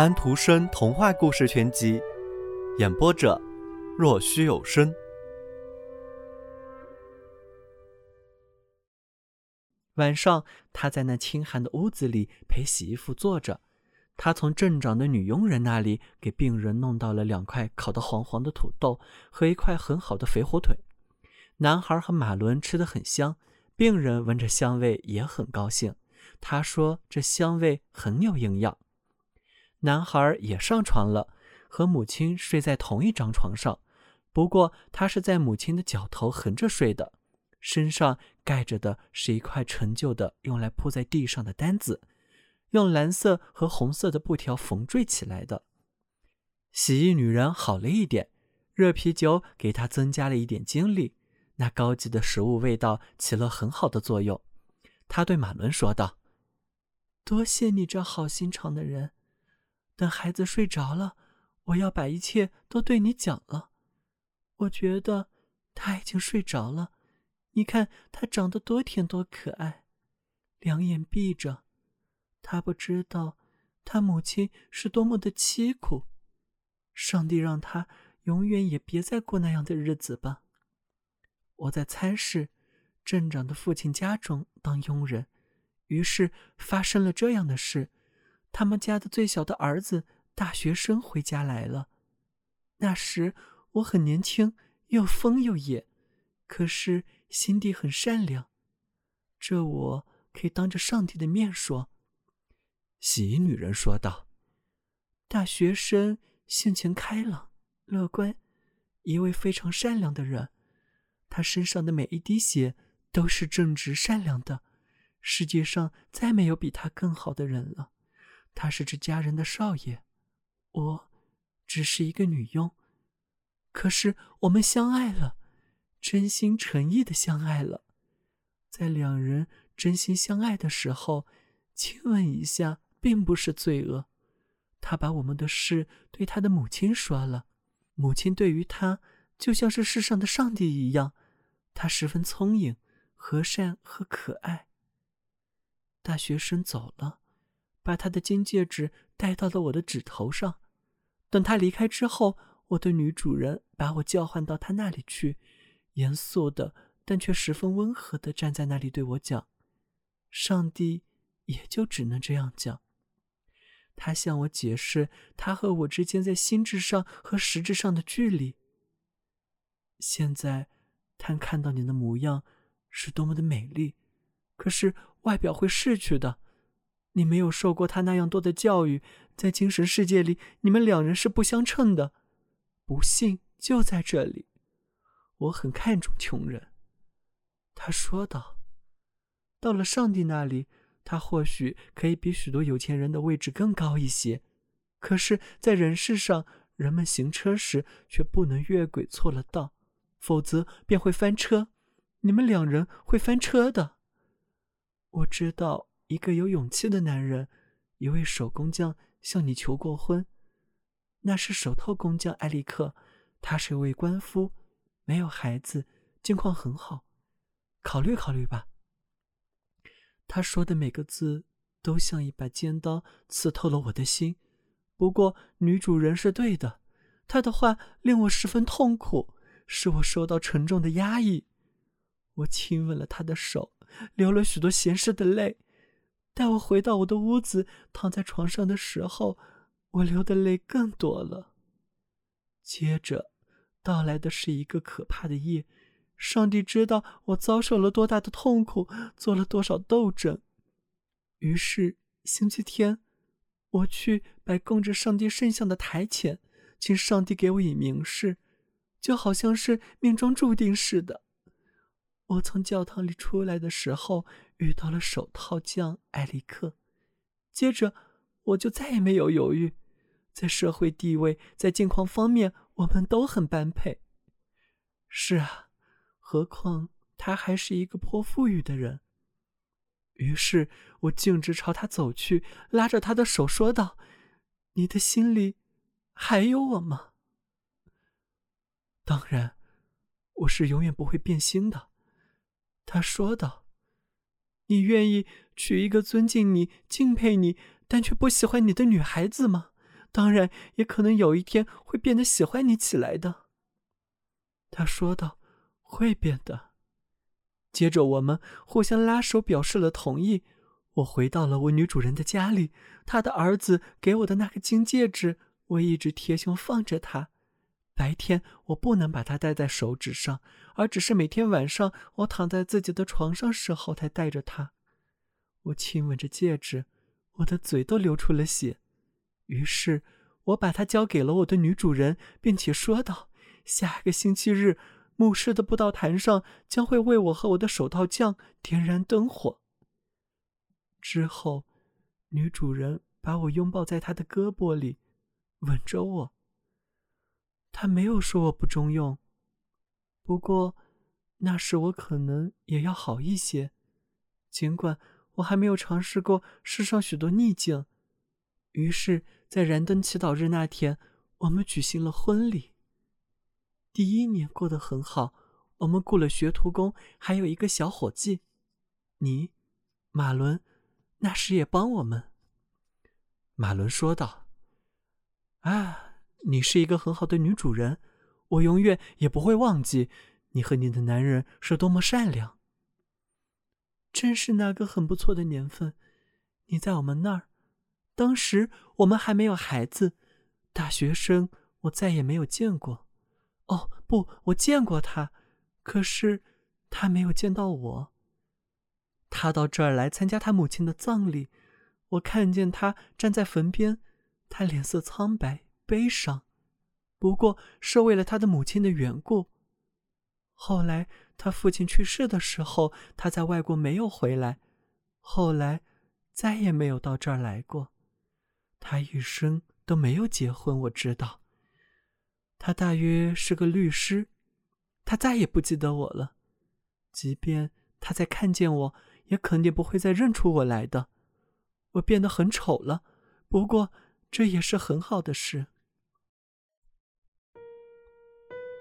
安徒生童话故事全集，演播者：若虚有声。晚上，他在那清寒的屋子里陪洗衣服坐着。他从镇长的女佣人那里给病人弄到了两块烤得黄黄的土豆和一块很好的肥火腿。男孩和马伦吃得很香，病人闻着香味也很高兴。他说：“这香味很有营养。”男孩也上床了，和母亲睡在同一张床上。不过他是在母亲的脚头横着睡的，身上盖着的是一块陈旧的、用来铺在地上的单子，用蓝色和红色的布条缝缀起来的。洗衣女人好了一点，热啤酒给她增加了一点精力，那高级的食物味道起了很好的作用。她对马伦说道。多谢你这好心肠的人。等孩子睡着了，我要把一切都对你讲了。我觉得他已经睡着了。你看他长得多甜多可爱，两眼闭着。他不知道他母亲是多么的凄苦。上帝让他永远也别再过那样的日子吧。我在参事镇长的父亲家中当佣人。于是发生了这样的事：他们家的最小的儿子大学生回家来了。那时我很年轻，又疯又野，可是心地很善良。这我可以当着上帝的面说。”洗衣女人说道，“大学生性情开朗、乐观，一位非常善良的人。他身上的每一滴血都是正直善良的。”世界上再没有比他更好的人了。他是这家人的少爷，我只是一个女佣。可是我们相爱了，真心诚意的相爱了。在两人真心相爱的时候，亲吻一下并不是罪恶。他把我们的事对他的母亲说了，母亲对于他就像是世上的上帝一样。他十分聪颖、和善和可爱。大学生走了，把他的金戒指戴到了我的指头上。等他离开之后，我的女主人把我叫唤到他那里去，严肃的，但却十分温和的站在那里对我讲：“上帝也就只能这样讲。”他向我解释他和我之间在心智上和实质上的距离。现在，他看到你的模样是多么的美丽，可是。外表会逝去的，你没有受过他那样多的教育，在精神世界里，你们两人是不相称的。不幸就在这里。我很看重穷人，他说道。到了上帝那里，他或许可以比许多有钱人的位置更高一些。可是，在人世上，人们行车时却不能越轨错了道，否则便会翻车。你们两人会翻车的。我知道一个有勇气的男人，一位手工匠向你求过婚，那是手套工匠埃里克，他是一位官夫，没有孩子，境况很好，考虑考虑吧。他说的每个字都像一把尖刀刺透了我的心。不过女主人是对的，她的话令我十分痛苦，使我受到沉重的压抑。我亲吻了她的手。流了许多咸湿的泪。待我回到我的屋子，躺在床上的时候，我流的泪更多了。接着，到来的是一个可怕的夜。上帝知道我遭受了多大的痛苦，做了多少斗争。于是，星期天，我去摆供着上帝圣像的台前，请上帝给我以明示，就好像是命中注定似的。我从教堂里出来的时候，遇到了手套匠埃里克。接着，我就再也没有犹豫。在社会地位、在境况方面，我们都很般配。是啊，何况他还是一个颇富裕的人。于是我径直朝他走去，拉着他的手说道：“你的心里还有我吗？”当然，我是永远不会变心的。他说道：“你愿意娶一个尊敬你、敬佩你，但却不喜欢你的女孩子吗？当然也可能有一天会变得喜欢你起来的。他说道：“会变的。”接着我们互相拉手，表示了同意。我回到了我女主人的家里，她的儿子给我的那个金戒指，我一直贴胸放着它。白天我不能把它戴在手指上，而只是每天晚上我躺在自己的床上时候才戴着它。我亲吻着戒指，我的嘴都流出了血。于是，我把它交给了我的女主人，并且说道：“下个星期日，牧师的布道坛上将会为我和我的手套匠点燃灯火。”之后，女主人把我拥抱在她的胳膊里，吻着我。他没有说我不中用，不过那时我可能也要好一些，尽管我还没有尝试过世上许多逆境。于是，在燃灯祈祷日那天，我们举行了婚礼。第一年过得很好，我们雇了学徒工，还有一个小伙计。你，马伦，那时也帮我们。马伦说道：“啊。”你是一个很好的女主人，我永远也不会忘记你和你的男人是多么善良。真是那个很不错的年份，你在我们那儿，当时我们还没有孩子，大学生我再也没有见过。哦，不，我见过他，可是他没有见到我。他到这儿来参加他母亲的葬礼，我看见他站在坟边，他脸色苍白。悲伤，不过是为了他的母亲的缘故。后来他父亲去世的时候，他在外国没有回来，后来再也没有到这儿来过。他一生都没有结婚，我知道。他大约是个律师，他再也不记得我了。即便他再看见我，也肯定不会再认出我来的。我变得很丑了，不过这也是很好的事。